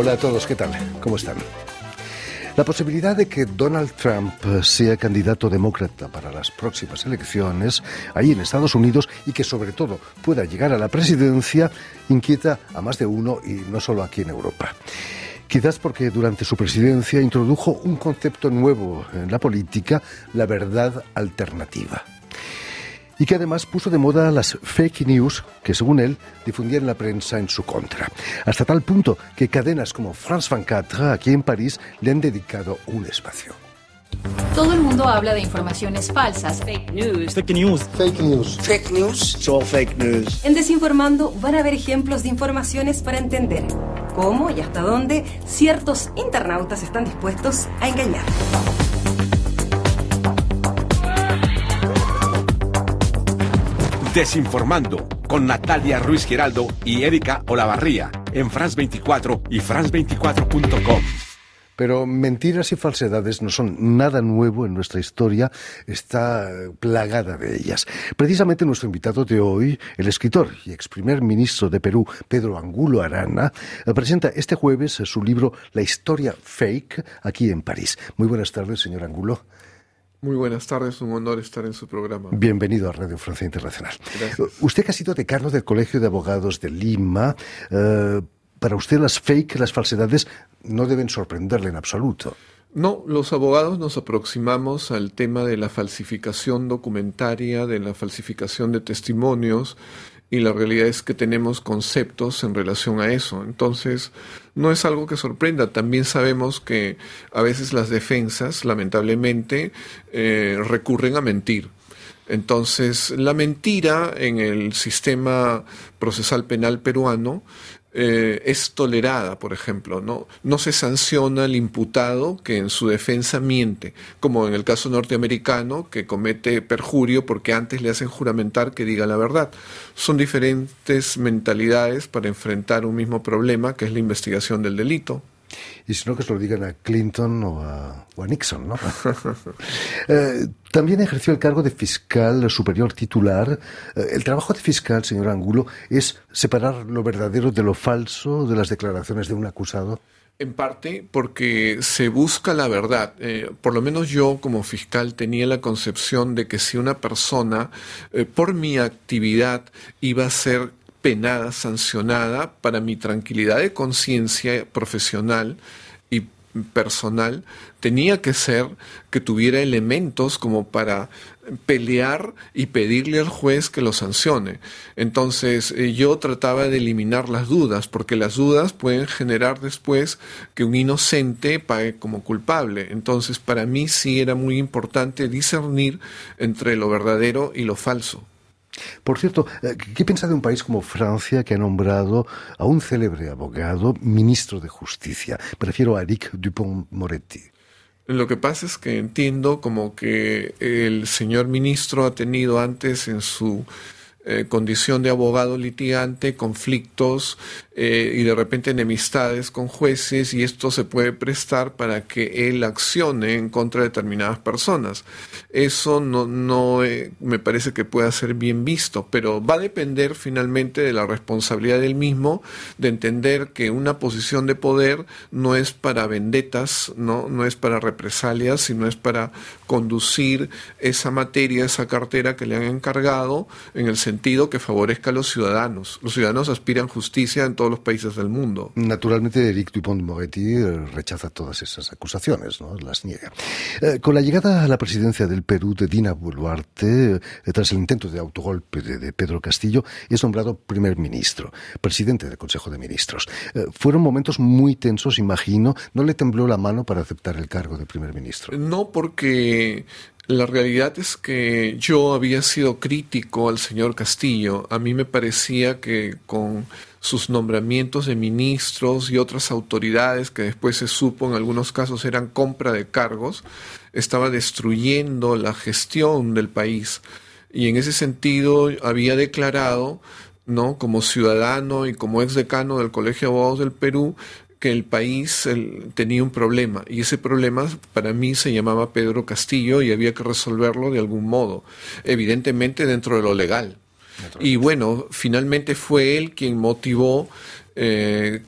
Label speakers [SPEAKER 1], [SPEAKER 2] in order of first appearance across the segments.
[SPEAKER 1] Hola a todos, ¿qué tal? ¿Cómo están? La posibilidad de que Donald Trump sea candidato demócrata para las próximas elecciones ahí en Estados Unidos y que sobre todo pueda llegar a la presidencia inquieta a más de uno y no solo aquí en Europa. Quizás porque durante su presidencia introdujo un concepto nuevo en la política, la verdad alternativa y que además puso de moda las fake news que, según él, difundían la prensa en su contra. Hasta tal punto que cadenas como France 24 aquí en París le han dedicado un espacio.
[SPEAKER 2] Todo el mundo habla de informaciones falsas.
[SPEAKER 3] Fake news. Fake news.
[SPEAKER 4] Fake news.
[SPEAKER 5] Fake news.
[SPEAKER 3] So fake news.
[SPEAKER 2] En Desinformando van a ver ejemplos de informaciones para entender cómo y hasta dónde ciertos internautas están dispuestos a engañar.
[SPEAKER 6] Desinformando con Natalia Ruiz Giraldo y Erika Olavarría en France 24 y France24.com.
[SPEAKER 1] Pero mentiras y falsedades no son nada nuevo en nuestra historia, está plagada de ellas. Precisamente nuestro invitado de hoy, el escritor y ex primer ministro de Perú, Pedro Angulo Arana, presenta este jueves su libro La historia fake aquí en París. Muy buenas tardes, señor Angulo.
[SPEAKER 7] Muy buenas tardes, un honor estar en su programa.
[SPEAKER 1] Bienvenido a Radio Francia Internacional.
[SPEAKER 7] Gracias.
[SPEAKER 1] Usted que ha sido decano del Colegio de Abogados de Lima, eh, para usted las fake, las falsedades, no deben sorprenderle en absoluto.
[SPEAKER 7] No, los abogados nos aproximamos al tema de la falsificación documentaria, de la falsificación de testimonios, y la realidad es que tenemos conceptos en relación a eso. Entonces, no es algo que sorprenda. También sabemos que a veces las defensas, lamentablemente, eh, recurren a mentir. Entonces, la mentira en el sistema procesal penal peruano eh, es tolerada, por ejemplo, ¿no? No se sanciona al imputado que en su defensa miente, como en el caso norteamericano, que comete perjurio porque antes le hacen juramentar que diga la verdad. Son diferentes mentalidades para enfrentar un mismo problema, que es la investigación del delito.
[SPEAKER 1] Y si no, que se lo digan a Clinton o a, Nixon, ¿no? eh, también ejerció el cargo de fiscal superior titular. Eh, el trabajo de fiscal, señor Angulo, es separar lo verdadero de lo falso de las declaraciones de un acusado.
[SPEAKER 7] En parte porque se busca la verdad. Eh, por lo menos yo como fiscal tenía la concepción de que si una persona por mi actividad iba a ser penada, sancionada, para mi tranquilidad de conciencia profesional y personal, tenía que ser que tuviera elementos como para pelear y pedirle al juez que lo sancione. Entonces eh, yo trataba de eliminar las dudas, porque las dudas pueden generar después que un inocente pague como culpable. Entonces para mí sí era muy importante discernir entre lo verdadero y lo falso.
[SPEAKER 1] Por cierto, eh, ¿qué piensa de un país como Francia que ha nombrado a un célebre abogado ministro de Justicia? Me refiero a Eric Dupont-Moretti.
[SPEAKER 7] Lo que pasa es que entiendo como que el señor ministro ha tenido antes en su eh, condición de abogado litigante conflictos eh, y de repente enemistades con jueces y esto se puede prestar para que él accione en contra de determinadas personas. Eso no, no eh, me parece que pueda ser bien visto, pero va a depender finalmente de la responsabilidad del mismo de entender que una posición de poder no es para vendetas, no, no es para represalias, sino es para conducir esa materia, esa cartera que le han encargado en el sentido que favorezca a los ciudadanos. Los ciudadanos aspiran justicia en todo los países del mundo.
[SPEAKER 1] Naturalmente, Eric Dupont-Moretti eh, rechaza todas esas acusaciones, ¿no? las niega. Eh, con la llegada a la presidencia del Perú de Dina Boluarte, eh, tras el intento de autogolpe de, de, Pedro Castillo, es nombrado primer ministro, presidente del Consejo de Ministros. Eh, fueron momentos muy tensos, imagino. ¿No le tembló la mano para aceptar el cargo de primer ministro?
[SPEAKER 7] No, porque la realidad es que yo había sido crítico al señor Castillo. A mí me parecía que con sus nombramientos de ministros y otras autoridades que después se supo en algunos casos eran compra de cargos, estaba destruyendo la gestión del país. Y en ese sentido había declarado, ¿no? como ciudadano y como ex decano del Colegio de Abogados del Perú, que el país el, tenía un problema y ese problema para mí se llamaba Pedro Castillo y había que resolverlo de algún modo, evidentemente dentro de lo legal. Y bueno, finalmente fue él quien motivó eh,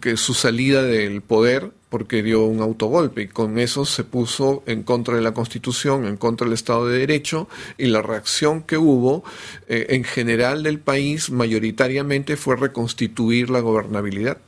[SPEAKER 7] que su salida del poder porque dio un autogolpe y con eso se puso en contra de la Constitución, en contra del Estado de Derecho y la reacción que hubo eh, en general del país mayoritariamente fue reconstituir la gobernabilidad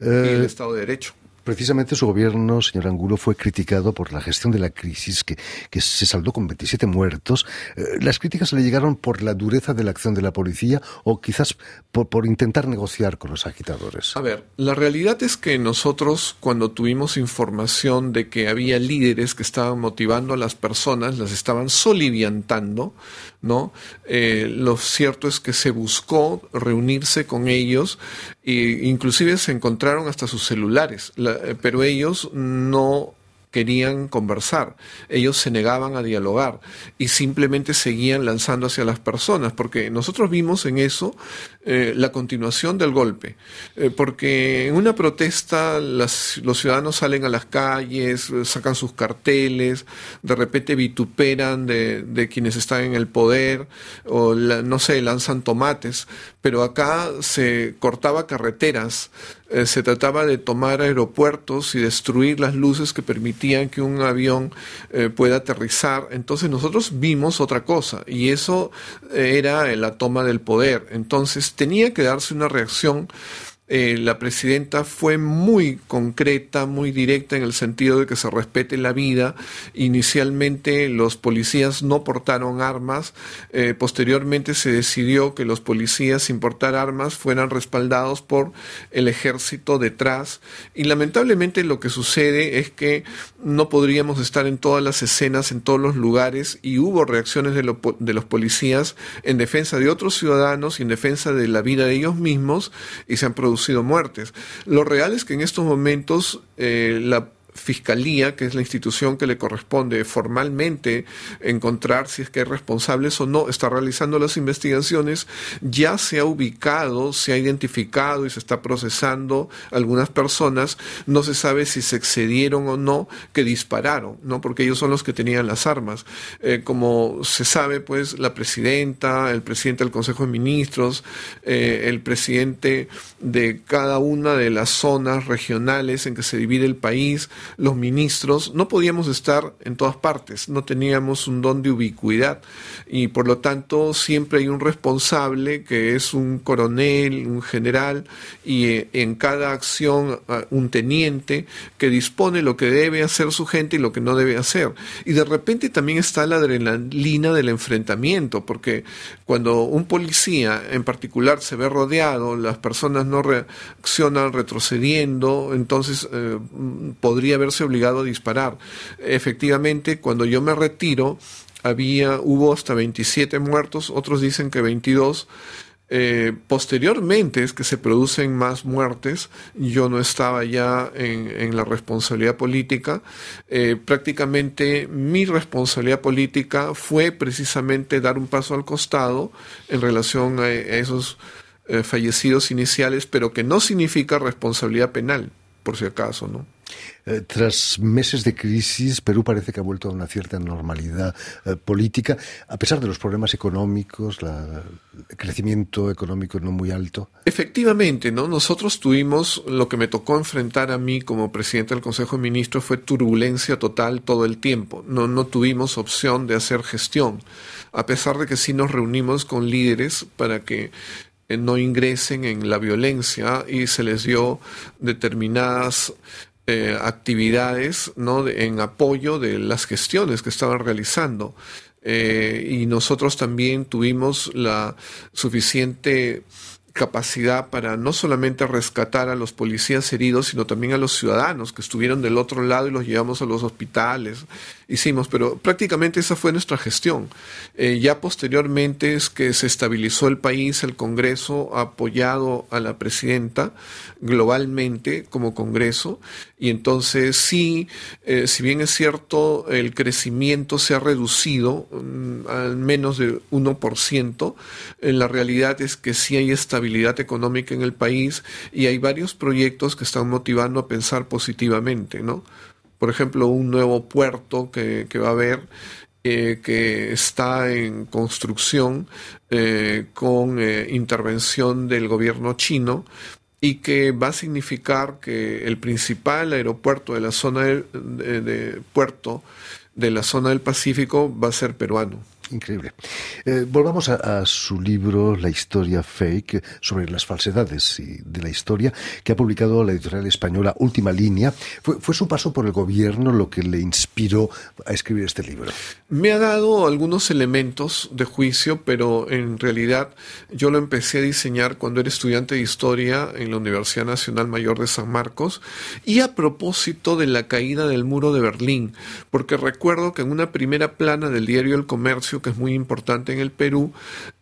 [SPEAKER 7] y el eh, Estado de Derecho.
[SPEAKER 1] Precisamente su gobierno, señor Angulo, fue criticado por la gestión de la crisis que, que se saldó con 27 muertos. Eh, ¿Las críticas le llegaron por la dureza de la acción de la policía o quizás por, por intentar negociar con los agitadores?
[SPEAKER 7] A ver, la realidad es que nosotros cuando tuvimos información de que había líderes que estaban motivando a las personas, las estaban soliviantando, ¿no? Eh, lo cierto es que se buscó reunirse con ellos e inclusive se encontraron hasta sus celulares, eh, pero ellos no querían conversar, ellos se negaban a dialogar y simplemente seguían lanzando hacia las personas, porque nosotros vimos en eso eh, la continuación del golpe, eh, porque en una protesta los ciudadanos salen a las calles, sacan sus carteles, de repente vituperan de, quienes están en el poder, o no sé, lanzan tomates, pero acá se cortaba carreteras, eh, se trataba de tomar aeropuertos y destruir las luces que permitían que un avión eh, pueda aterrizar. Entonces nosotros vimos otra cosa y eso eh, era la toma del poder. Entonces tenía que darse una reacción eh, la presidenta fue muy concreta, muy directa en el sentido de que se respete la vida. Inicialmente los policías no portaron armas, eh, posteriormente se decidió que los policías sin portar armas fueran respaldados por el ejército detrás y lamentablemente lo que sucede es que no podríamos estar en todas las escenas, en todos los lugares y hubo reacciones de, de los policías en defensa de otros ciudadanos y en defensa de la vida de ellos mismos y se han producido sido muertes. Lo real es que en estos momentos eh, la fiscalía, que es la institución que le corresponde formalmente encontrar si es que hay responsables o no, está realizando las investigaciones, ya se ha ubicado, se ha identificado y se está procesando algunas personas, no se sabe si se excedieron o no que dispararon, ¿no? Porque ellos son los que tenían las armas. Eh, como se sabe, pues la presidenta, el presidente del Consejo de Ministros, eh, el presidente de cada una de las zonas regionales en que se divide el país, los ministros, no podíamos estar en todas partes, no teníamos un don de ubicuidad y por lo tanto siempre hay un responsable que es un coronel, un general y eh, en cada acción ah, un teniente que dispone lo que debe hacer su gente y lo que no debe hacer. Y de repente también está la adrenalina del enfrentamiento, porque cuando un policía en particular se ve rodeado, las personas no reaccionan retrocediendo, entonces eh, podría haberse obligado a disparar. Efectivamente, cuando yo me retiro, había, hubo hasta 27 muertos, otros dicen que 22. Eh, posteriormente es que se producen más muertes. Yo no estaba ya en, la responsabilidad política. Eh, prácticamente mi responsabilidad política fue precisamente dar un paso al costado en relación a, esos eh, fallecidos iniciales, pero que no significa responsabilidad penal, por si acaso, ¿no?
[SPEAKER 1] Eh, tras meses de crisis, Perú parece que ha vuelto a una cierta normalidad eh, política, a pesar de los problemas económicos, el crecimiento económico no muy alto.
[SPEAKER 7] Efectivamente, ¿no? Nosotros tuvimos lo que me tocó enfrentar a mí como presidente del Consejo de Ministros fue turbulencia total todo el tiempo. No, no tuvimos opción de hacer gestión, a pesar de que sí nos reunimos con líderes para que eh, no ingresen en la violencia y se les dio determinadas eh, actividades en apoyo de las gestiones que estaban realizando. Eh, y nosotros también tuvimos la suficiente capacidad para no solamente rescatar a los policías heridos, sino también a los ciudadanos que estuvieron del otro lado y los llevamos a los hospitales. Hicimos, pero prácticamente esa fue nuestra gestión. Eh, ya posteriormente es que se estabilizó el país, el Congreso ha apoyado a la presidenta globalmente como Congreso y entonces sí, eh, si bien es cierto, el crecimiento se ha reducido mm, al menos de 1%, en eh, la realidad es que sí hay estabilidad económica en el país y hay varios proyectos que están motivando a pensar positivamente, ¿no? Por ejemplo, un nuevo puerto que, va a haber eh, que está en construcción con intervención del gobierno chino y que va a significar que el principal aeropuerto de la zona de, de puerto de la zona del Pacífico va a ser peruano.
[SPEAKER 1] Increíble. Eh, volvamos a, su libro La historia fake sobre las falsedades de la historia que ha publicado la editorial española Última Línea. ¿Fue, ¿Fue, su paso por el gobierno lo que le inspiró a escribir este libro?
[SPEAKER 7] Me ha dado algunos elementos de juicio, pero en realidad yo lo empecé a diseñar cuando era estudiante de historia en la Universidad Nacional Mayor de San Marcos y a propósito de la caída del muro de Berlín, porque recuerdo que en una primera plana del diario El Comercio que es muy importante en el Perú,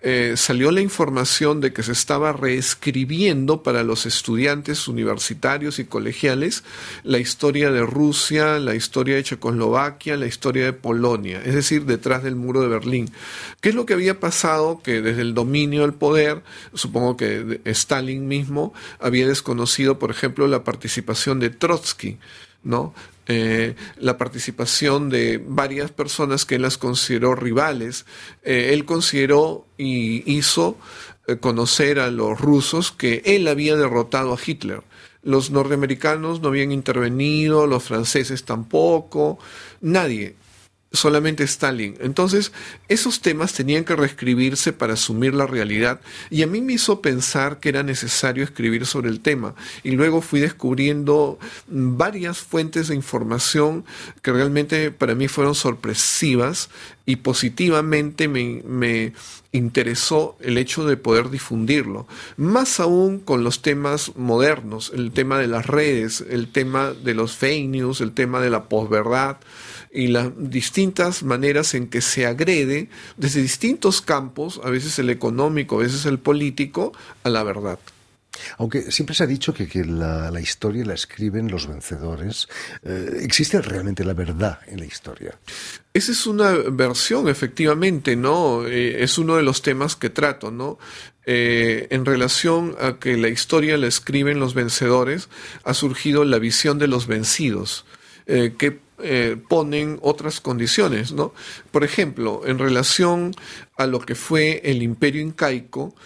[SPEAKER 7] eh, salió la información de que se estaba reescribiendo para los estudiantes universitarios y colegiales la historia de Rusia, la historia de Checoslovaquia, la historia de Polonia, es decir, detrás del muro de Berlín. ¿Qué es lo que había pasado? Que desde el dominio del poder, supongo que Stalin mismo había desconocido, por ejemplo, la participación de Trotsky. ¿No? Eh, la participación de varias personas que él las consideró rivales. Eh, él consideró y hizo eh, conocer a los rusos que él había derrotado a Hitler. Los norteamericanos no habían intervenido, los franceses tampoco, nadie solamente Stalin. Entonces, esos temas tenían que reescribirse para asumir la realidad y a mí me hizo pensar que era necesario escribir sobre el tema. Y luego fui descubriendo varias fuentes de información que realmente para mí fueron sorpresivas y positivamente me, me interesó el hecho de poder difundirlo. Más aún con los temas modernos, el tema de las redes, el tema de los fake news, el tema de la posverdad y las distintas maneras en que se agrede desde distintos campos, a veces el económico, a veces el político, a la verdad.
[SPEAKER 1] Aunque siempre se ha dicho que, la, historia la escriben los vencedores, eh, ¿existe realmente la verdad en la historia?
[SPEAKER 7] Esa es una versión, efectivamente, ¿no? Eh, es uno de los temas que trato, ¿no? Eh, en relación a que la historia la escriben los vencedores, ha surgido la visión de los vencidos, que eh, ponen otras condiciones, ¿no? Por ejemplo, en relación a lo que fue el imperio incaico,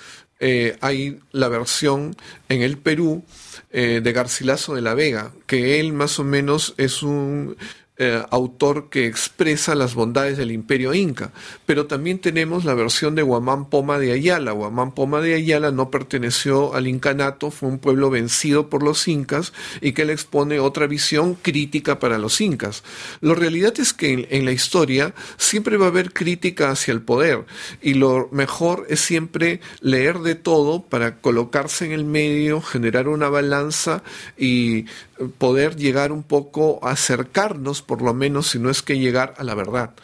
[SPEAKER 7] eh, hay la versión en el Perú eh, de Garcilaso de la Vega, que él más o menos es un eh, autor que expresa las bondades del imperio inca, pero también tenemos la versión de Guamán Poma de Ayala. Guamán Poma de Ayala no perteneció al incanato, fue un pueblo vencido por los incas y que le expone otra visión crítica para los incas. La realidad es que en la historia siempre va a haber crítica hacia el poder y lo mejor es siempre leer de todo para colocarse en el medio, generar una balanza y poder llegar un poco a acercarnos, por lo menos, si no es que llegar a la verdad.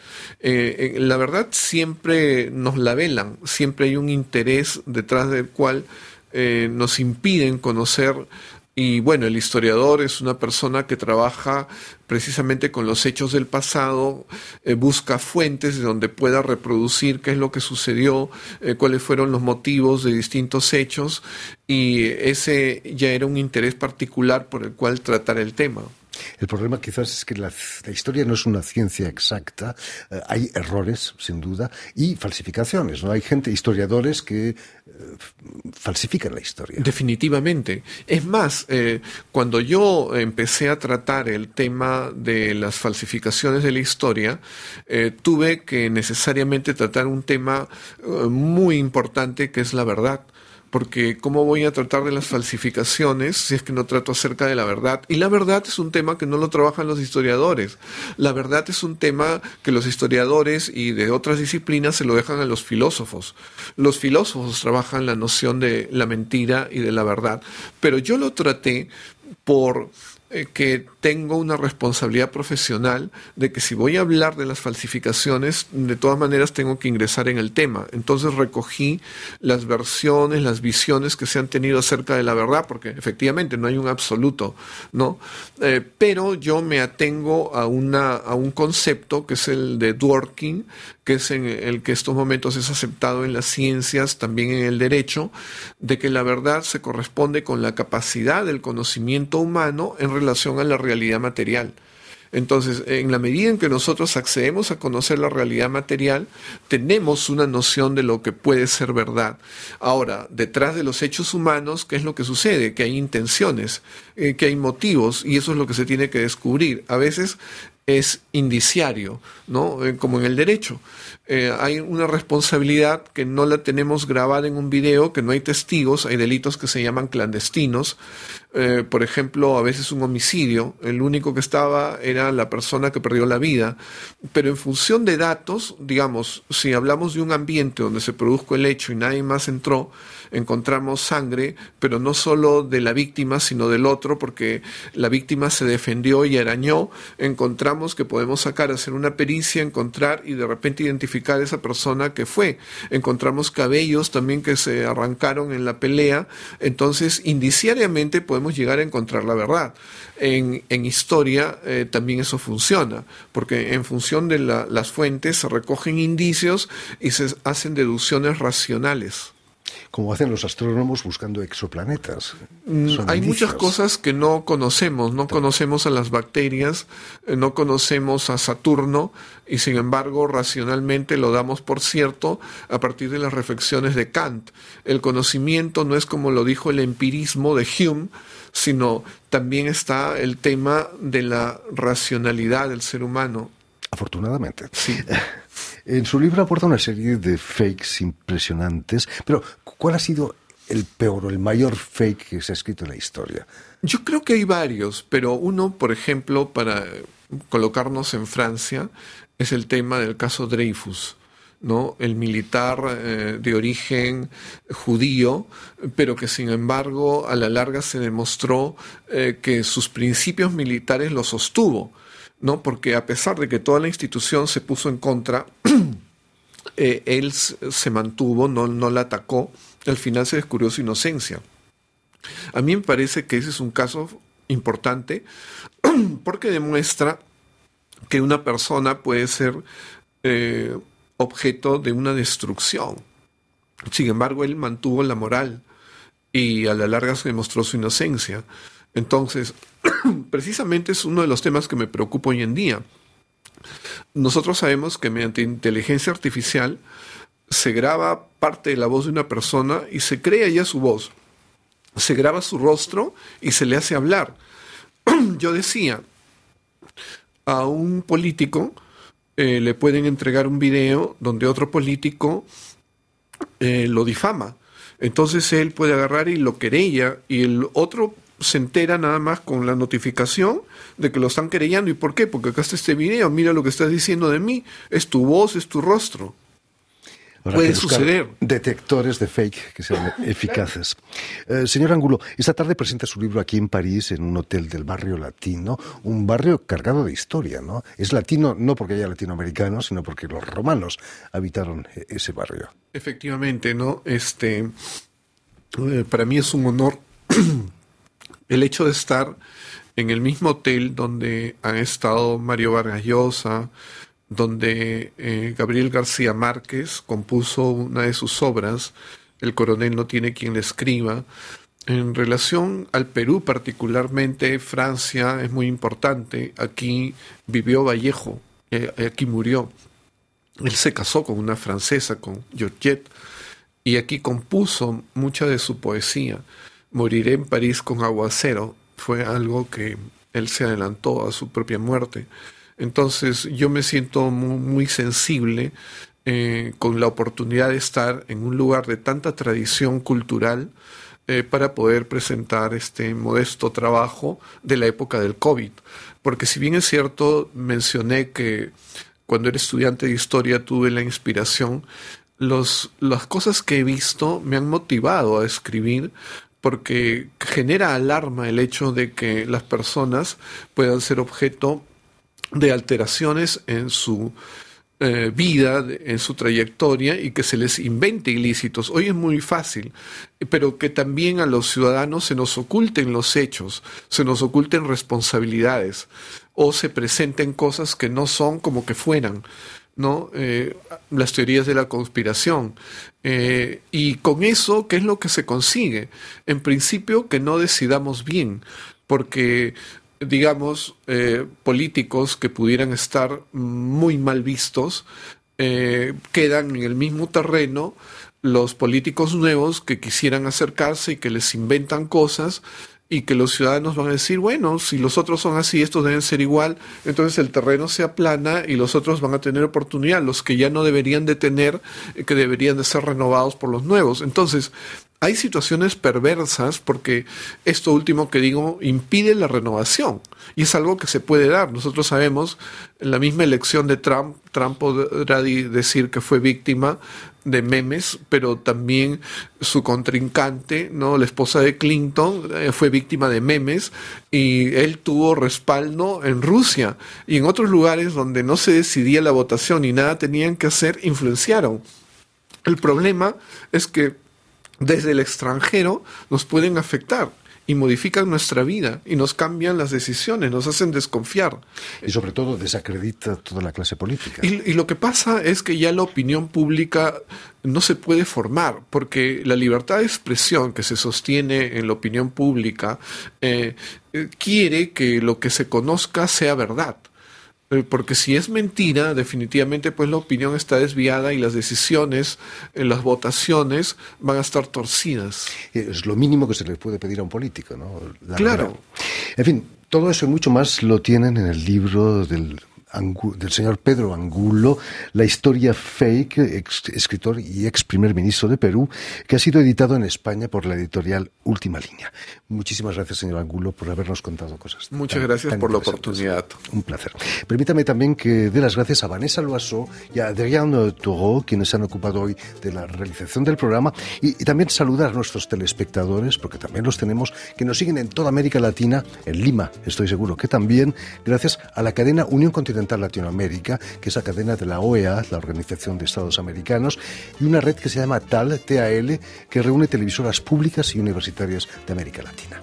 [SPEAKER 7] Eh, eh, la verdad siempre nos la velan, siempre hay un interés detrás del cual eh, nos impiden conocer y bueno, el historiador es una persona que trabaja precisamente con los hechos del pasado, busca fuentes de donde pueda reproducir qué es lo que sucedió, cuáles fueron los motivos de distintos hechos y ese ya era un interés particular por el cual tratar el tema.
[SPEAKER 1] El problema quizás es que la, historia no es una ciencia exacta, eh, hay errores, sin duda, y falsificaciones. ¿no? Hay gente, historiadores, que eh, falsifican la historia.
[SPEAKER 7] Definitivamente. Es más, eh, cuando yo empecé a tratar el tema de las falsificaciones de la historia, tuve que necesariamente tratar un tema muy importante que es la verdad porque ¿cómo voy a tratar de las falsificaciones si es que no trato acerca de la verdad? Y la verdad es un tema que no lo trabajan los historiadores. La verdad es un tema que los historiadores y de otras disciplinas se lo dejan a los filósofos. Los filósofos trabajan la noción de la mentira y de la verdad, pero yo lo traté por eh, que tengo una responsabilidad profesional de que si voy a hablar de las falsificaciones, de todas maneras tengo que ingresar en el tema. Entonces recogí las versiones, las visiones que se han tenido acerca de la verdad, porque efectivamente no hay un absoluto, ¿no? Eh, pero yo me atengo a, una, a un concepto que es el de Dworkin, que es en el que estos momentos es aceptado en las ciencias, también en el derecho, de que la verdad se corresponde con la capacidad del conocimiento humano en relación a la realidad material. Entonces, en la medida en que nosotros accedemos a conocer la realidad material, tenemos una noción de lo que puede ser verdad. Ahora, detrás de los hechos humanos, ¿qué es lo que sucede? Que hay intenciones, eh, que hay motivos, y eso es lo que se tiene que descubrir. A veces es indiciario, ¿no? Eh, como en el derecho. Eh, hay una responsabilidad que no la tenemos grabada en un video, que no hay testigos, hay delitos que se llaman clandestinos. Eh, por ejemplo, a veces un homicidio, el único que estaba era la persona que perdió la vida. Pero en función de datos, digamos, si hablamos de un ambiente donde se produjo el hecho y nadie más entró, encontramos sangre, pero no solo de la víctima, sino del otro, porque la víctima se defendió y arañó, encontramos que podemos sacar, hacer una pericia, encontrar y de repente identificar a esa persona que fue. Encontramos cabellos también que se arrancaron en la pelea, entonces indiciariamente podemos llegar a encontrar la verdad. En, historia eh, también eso funciona, porque en función de las fuentes se recogen indicios y se hacen deducciones racionales
[SPEAKER 1] como hacen los astrónomos buscando exoplanetas.
[SPEAKER 7] Mm, hay muchas cosas que no conocemos, no conocemos a las bacterias, eh, no conocemos a Saturno y sin embargo racionalmente lo damos por cierto a partir de las reflexiones de Kant. El conocimiento no es como lo dijo el empirismo de Hume, sino también está el tema de la racionalidad del ser humano.
[SPEAKER 1] Afortunadamente. Sí. En su libro aporta una serie de fakes impresionantes, pero ¿cuál ha sido el peor o el mayor fake que se ha escrito en la historia?
[SPEAKER 7] Yo creo que hay varios, pero uno, por ejemplo, para colocarnos en Francia, es el tema del caso Dreyfus. ¿no? el militar eh, de origen judío, pero que sin embargo a la larga se demostró eh, que sus principios militares los sostuvo. ¿No? Porque a pesar de que toda la institución se puso en contra, eh, él se mantuvo, no, no la atacó, al final se descubrió su inocencia. A mí me parece que ese es un caso importante porque demuestra que una persona puede ser eh, objeto de una destrucción. Sin embargo, él mantuvo la moral y a la larga se demostró su inocencia. Entonces, precisamente es uno de los temas que me preocupa hoy en día. Nosotros sabemos que mediante inteligencia artificial se graba parte de la voz de una persona y se crea ya su voz. Se graba su rostro y se le hace hablar. Yo decía, a un político eh, le pueden entregar un video donde otro político eh, lo difama. Entonces él puede agarrar y lo querella y el otro se entera nada más con la notificación de que lo están querellando. ¿Y por qué? Porque acá está este video, mira lo que estás diciendo de mí, es tu voz, es tu rostro. Puede suceder.
[SPEAKER 1] Detectores de fake que sean eficaces. Eh, señor Angulo, esta tarde presenta su libro aquí en París, en un hotel del barrio latino, un barrio cargado de historia, ¿no? Es latino no porque haya latinoamericanos, sino porque los romanos habitaron e-, ese barrio.
[SPEAKER 7] Efectivamente, ¿no? Este, eh, para mí es un honor el hecho de estar en el mismo hotel donde han estado Mario Vargas Llosa, donde eh, Gabriel García Márquez compuso una de sus obras, El coronel no tiene quien le escriba. En relación al Perú particularmente, Francia es muy importante. Aquí vivió Vallejo, eh, aquí murió. Él se casó con una francesa, con Georgette, y aquí compuso mucha de su poesía. Moriré en París con aguacero fue algo que él se adelantó a su propia muerte. Entonces yo me siento muy, sensible eh, con la oportunidad de estar en un lugar de tanta tradición cultural eh, para poder presentar este modesto trabajo de la época del COVID. Porque si bien es cierto, mencioné que cuando era estudiante de historia tuve la inspiración, los, las cosas que he visto me han motivado a escribir porque genera alarma el hecho de que las personas puedan ser objeto de alteraciones en su eh, vida, en su trayectoria y que se les invente ilícitos. Hoy es muy fácil, pero que también a los ciudadanos se nos oculten los hechos, se nos oculten responsabilidades o se presenten cosas que no son como que fueran. ¿No? Eh, las teorías de la conspiración. Eh, y con eso, ¿qué es lo que se consigue? En principio, que no decidamos bien, porque digamos, eh, políticos que pudieran estar muy mal vistos, quedan en el mismo terreno los políticos nuevos que quisieran acercarse y que les inventan cosas y que los ciudadanos van a decir, bueno, si los otros son así, estos deben ser igual, entonces el terreno se aplana y los otros van a tener oportunidad, los que ya no deberían de tener, eh, que deberían de ser renovados por los nuevos. Entonces, hay situaciones perversas porque esto último que digo impide la renovación y es algo que se puede dar. Nosotros sabemos, en la misma elección de Trump, Trump podrá decir que fue víctima de memes, pero también su contrincante, ¿no? La esposa de Clinton eh, fue víctima de memes y él tuvo respaldo en Rusia y en otros lugares donde no se decidía la votación y nada tenían que hacer, influenciaron. El problema es que desde el extranjero nos pueden afectar y modifican nuestra vida y nos cambian las decisiones, nos hacen desconfiar.
[SPEAKER 1] Y sobre todo desacredita toda la clase política.
[SPEAKER 7] Y, lo que pasa es que ya la opinión pública no se puede formar, porque la libertad de expresión que se sostiene en la opinión pública eh, eh, quiere que lo que se conozca sea verdad. Eh, porque si es mentira, definitivamente pues la opinión está desviada y las decisiones, en las votaciones van a estar torcidas.
[SPEAKER 1] Es lo mínimo que se le puede pedir a un político, ¿no?
[SPEAKER 7] claro.
[SPEAKER 1] En fin, todo eso y mucho más lo tienen en el libro del del señor Pedro Angulo, La historia fake, escritor y ex primer ministro de Perú, que ha sido editado en España por la editorial Última Línea. Muchísimas gracias, señor Angulo, por habernos contado cosas.
[SPEAKER 7] Muchas gracias por la oportunidad.
[SPEAKER 1] Un placer. Permítame también que dé las gracias a Vanessa Loaso y a Adriano Toro, quienes se han ocupado hoy de la realización del programa, y, y también saludar a nuestros telespectadores, porque también los tenemos, que nos siguen en toda América Latina, en Lima, estoy seguro que también, gracias a la cadena Unión Continental Latinoamérica, que es la cadena de la OEA, la Organización de Estados Americanos, y una red que se llama TAL, TAL, que reúne televisoras públicas y universitarias de América Latina.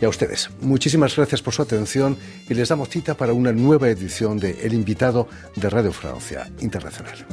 [SPEAKER 1] Y a ustedes, muchísimas gracias por su atención y les damos cita para una nueva edición de El invitado de Radio Francia Internacional.